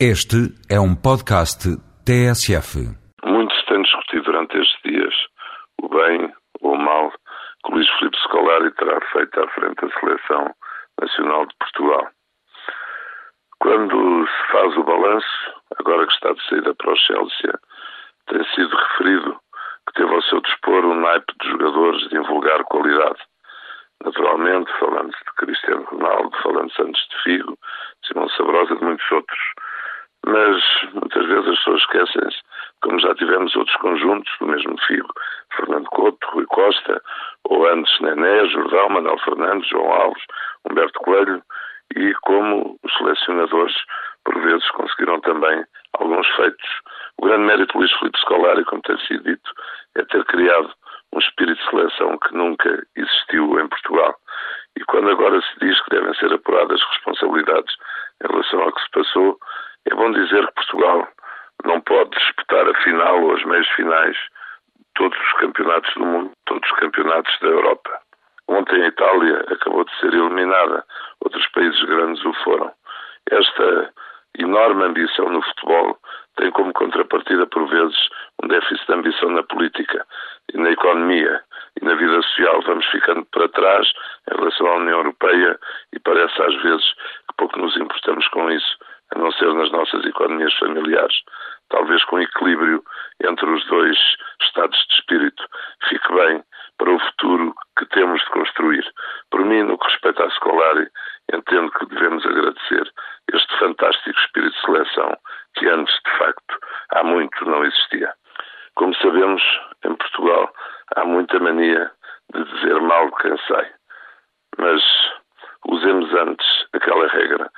Este é um podcast TSF. Muito se tem discutido durante estes dias o bem ou o mal que Luís Filipe Scolari terá feito à frente da Seleção Nacional de Portugal. Quando se faz o balanço, agora que está de saída para o Chelsea, tem sido referido que teve ao seu dispor um naipe de jogadores de invulgar qualidade. Naturalmente, falando-se de Cristiano Ronaldo, falando-se antes de Figo, Simão Sabrosa e de muitos outros mas muitas vezes as pessoas esquecem-se, como já tivemos outros conjuntos do mesmo figo, Fernando Couto, Rui Costa, ou antes Nené, Jordão, Manuel Fernandes, João Alves, Humberto Coelho, e como os selecionadores, por vezes, conseguiram também alguns feitos. O grande mérito de Luís Filipe Scolari, como tem sido dito, é ter criado um espírito de seleção que nunca existiu em Portugal. E quando agora se diz que devem ser apuradas responsabilidades em relação ao que se passou, é bom dizer que Portugal não pode disputar a final ou as meias finais de todos os campeonatos do mundo, todos os campeonatos da Europa. Ontem a Itália acabou de ser eliminada, outros países grandes o foram. Esta enorme ambição no futebol tem como contrapartida, por vezes, um déficit de ambição na política e na economia e na vida social. Vamos ficando para trás em relação à União Europeia e parece às vezes que pouco nos importamos com isso a não ser nas nossas economias familiares. Talvez com equilíbrio entre os dois estados de espírito fique bem para o futuro que temos de construir. Por mim, no que respeita à Scolari, entendo que devemos agradecer este fantástico espírito de seleção que antes, de facto, há muito não existia. Como sabemos, em Portugal há muita mania de dizer mal de quem sai. Mas usemos antes aquela regra